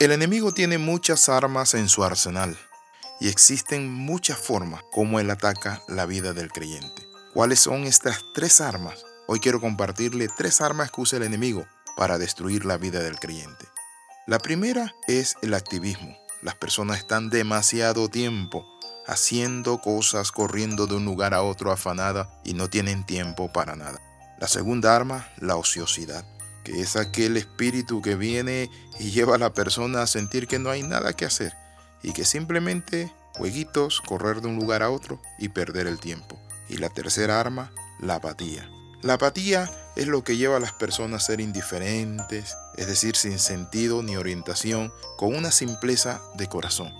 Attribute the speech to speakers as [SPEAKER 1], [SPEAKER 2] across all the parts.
[SPEAKER 1] El enemigo tiene muchas armas en su arsenal y existen muchas formas como él ataca la vida del creyente. ¿Cuáles son estas tres armas? Hoy quiero compartirle tres armas que usa el enemigo para destruir la vida del creyente. La primera es el activismo. Las personas están demasiado tiempo haciendo cosas, corriendo de un lugar a otro afanada y no tienen tiempo para nada. La segunda arma, la ociosidad que es aquel espíritu que viene y lleva a la persona a sentir que no hay nada que hacer y que simplemente jueguitos, correr de un lugar a otro y perder el tiempo. Y la tercera arma, la apatía. La apatía es lo que lleva a las personas a ser indiferentes, es decir, sin sentido ni orientación, con una simpleza de corazón.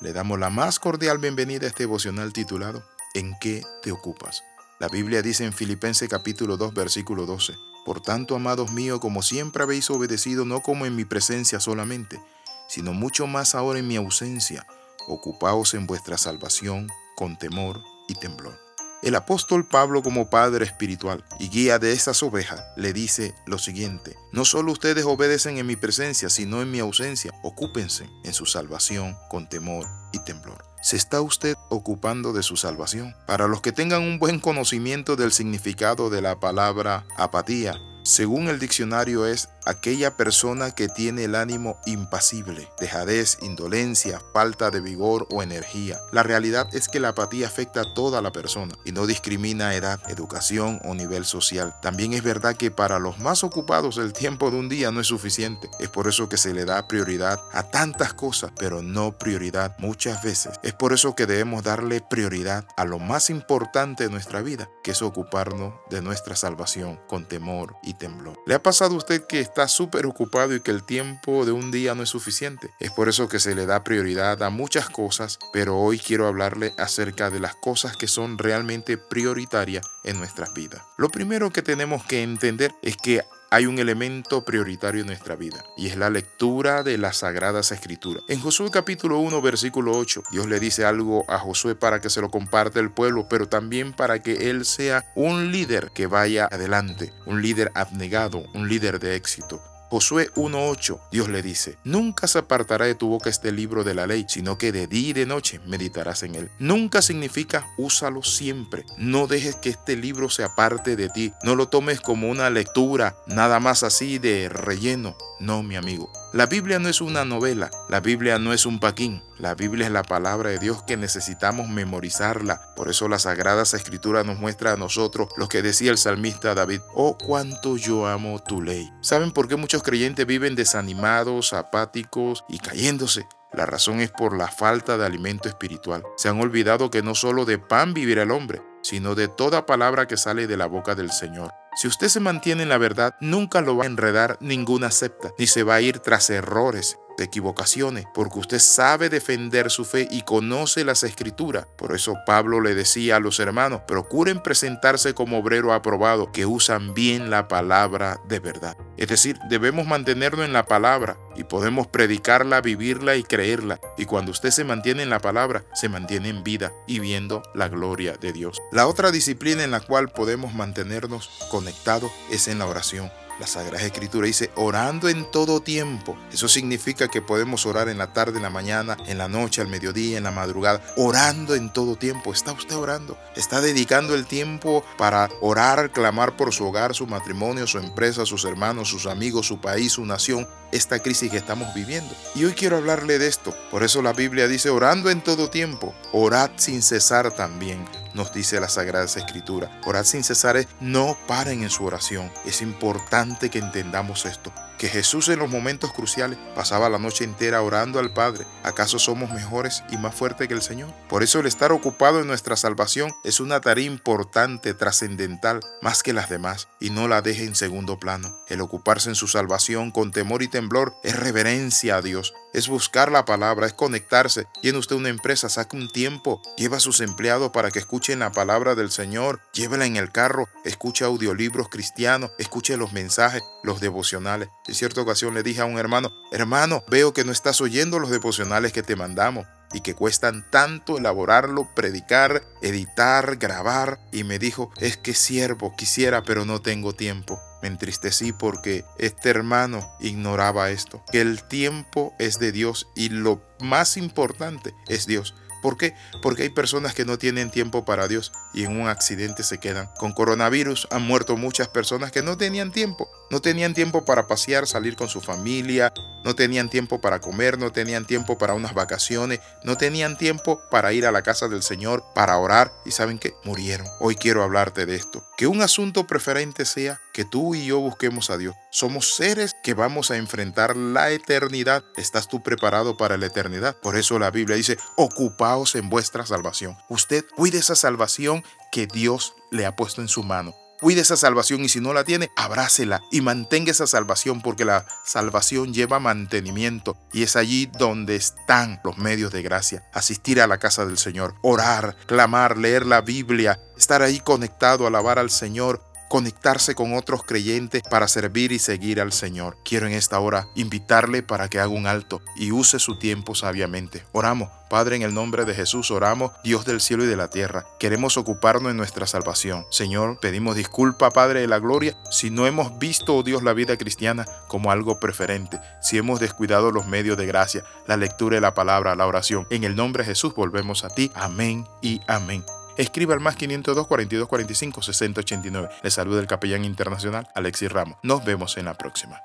[SPEAKER 1] Le damos la más cordial bienvenida a este devocional titulado ¿En qué te ocupas? La Biblia dice en Filipenses capítulo 2 versículo 12, por tanto, amados míos, como siempre habéis obedecido, no como en mi presencia solamente, sino mucho más ahora en mi ausencia, ocupaos en vuestra salvación con temor y temblor. El apóstol Pablo como padre espiritual y guía de esas ovejas le dice lo siguiente, no solo ustedes obedecen en mi presencia, sino en mi ausencia, ocúpense en su salvación con temor y temblor. ¿Se está usted ocupando de su salvación? Para los que tengan un buen conocimiento del significado de la palabra apatía, según el diccionario es aquella persona que tiene el ánimo impasible, dejadez, indolencia, falta de vigor o energía. La realidad es que la apatía afecta a toda la persona y no discrimina edad, educación o nivel social. También es verdad que para los más ocupados el tiempo de un día no es suficiente. Es por eso que se le da prioridad a tantas cosas, pero no prioridad muchas veces. Es por eso que debemos darle prioridad a lo más importante de nuestra vida, que es ocuparnos de nuestra salvación con temor y temblor. ¿Le ha pasado a usted que está súper ocupado y que el tiempo de un día no es suficiente. Es por eso que se le da prioridad a muchas cosas, pero hoy quiero hablarle acerca de las cosas que son realmente prioritarias en nuestras vidas. Lo primero que tenemos que entender es que hay un elemento prioritario en nuestra vida y es la lectura de las sagradas escrituras. En Josué capítulo 1 versículo 8, Dios le dice algo a Josué para que se lo comparte el pueblo, pero también para que él sea un líder que vaya adelante, un líder abnegado, un líder de éxito. Josué 1.8, Dios le dice, Nunca se apartará de tu boca este libro de la ley, sino que de día y de noche meditarás en él. Nunca significa úsalo siempre. No dejes que este libro se aparte de ti. No lo tomes como una lectura, nada más así de relleno. No, mi amigo. La Biblia no es una novela, la Biblia no es un paquín, la Biblia es la palabra de Dios que necesitamos memorizarla. Por eso las sagradas escrituras nos muestra a nosotros lo que decía el salmista David, oh cuánto yo amo tu ley. ¿Saben por qué muchos creyentes viven desanimados, apáticos y cayéndose? La razón es por la falta de alimento espiritual. Se han olvidado que no solo de pan vivirá el hombre, sino de toda palabra que sale de la boca del Señor. Si usted se mantiene en la verdad, nunca lo va a enredar ninguna secta, ni se va a ir tras errores, equivocaciones, porque usted sabe defender su fe y conoce las escrituras. Por eso Pablo le decía a los hermanos, procuren presentarse como obrero aprobado, que usan bien la palabra de verdad. Es decir, debemos mantenernos en la palabra y podemos predicarla, vivirla y creerla. Y cuando usted se mantiene en la palabra, se mantiene en vida y viendo la gloria de Dios. La otra disciplina en la cual podemos mantenernos conectados es en la oración. La Sagrada Escritura dice orando en todo tiempo. Eso significa que podemos orar en la tarde, en la mañana, en la noche, al mediodía, en la madrugada. Orando en todo tiempo. ¿Está usted orando? ¿Está dedicando el tiempo para orar, clamar por su hogar, su matrimonio, su empresa, sus hermanos, sus amigos, su país, su nación? Esta crisis que estamos viviendo. Y hoy quiero hablarle de esto. Por eso la Biblia dice orando en todo tiempo. Orad sin cesar también nos dice la Sagrada Escritura. Orad sin cesar no paren en su oración. Es importante que entendamos esto que Jesús en los momentos cruciales pasaba la noche entera orando al Padre. ¿Acaso somos mejores y más fuertes que el Señor? Por eso el estar ocupado en nuestra salvación es una tarea importante, trascendental, más que las demás, y no la deje en segundo plano. El ocuparse en su salvación con temor y temblor es reverencia a Dios, es buscar la palabra, es conectarse. Tiene usted una empresa, saque un tiempo, lleva a sus empleados para que escuchen la palabra del Señor, llévela en el carro, escuche audiolibros cristianos, escuche los mensajes, los devocionales. En cierta ocasión le dije a un hermano, hermano, veo que no estás oyendo los devocionales que te mandamos y que cuestan tanto elaborarlo, predicar, editar, grabar. Y me dijo, es que siervo, quisiera, pero no tengo tiempo. Me entristecí porque este hermano ignoraba esto, que el tiempo es de Dios y lo más importante es Dios. ¿Por qué? Porque hay personas que no tienen tiempo para Dios y en un accidente se quedan. Con coronavirus han muerto muchas personas que no tenían tiempo. No tenían tiempo para pasear, salir con su familia, no tenían tiempo para comer, no tenían tiempo para unas vacaciones, no tenían tiempo para ir a la casa del Señor, para orar y saben que murieron. Hoy quiero hablarte de esto. Que un asunto preferente sea que tú y yo busquemos a Dios. Somos seres que vamos a enfrentar la eternidad. ¿Estás tú preparado para la eternidad? Por eso la Biblia dice, ocupaos en vuestra salvación. Usted cuide esa salvación que Dios le ha puesto en su mano. Cuide esa salvación y si no la tiene, abrácela y mantenga esa salvación porque la salvación lleva mantenimiento y es allí donde están los medios de gracia. Asistir a la casa del Señor, orar, clamar, leer la Biblia, estar ahí conectado, alabar al Señor, conectarse con otros creyentes para servir y seguir al Señor. Quiero en esta hora invitarle para que haga un alto y use su tiempo sabiamente. Oramos. Padre, en el nombre de Jesús oramos, Dios del cielo y de la tierra. Queremos ocuparnos en nuestra salvación. Señor, pedimos disculpa, Padre de la gloria, si no hemos visto, oh Dios, la vida cristiana como algo preferente, si hemos descuidado los medios de gracia, la lectura de la palabra, la oración. En el nombre de Jesús volvemos a ti. Amén y amén. Escriba al más 502 42 45 60 89. Le saluda el capellán internacional Alexis Ramos. Nos vemos en la próxima.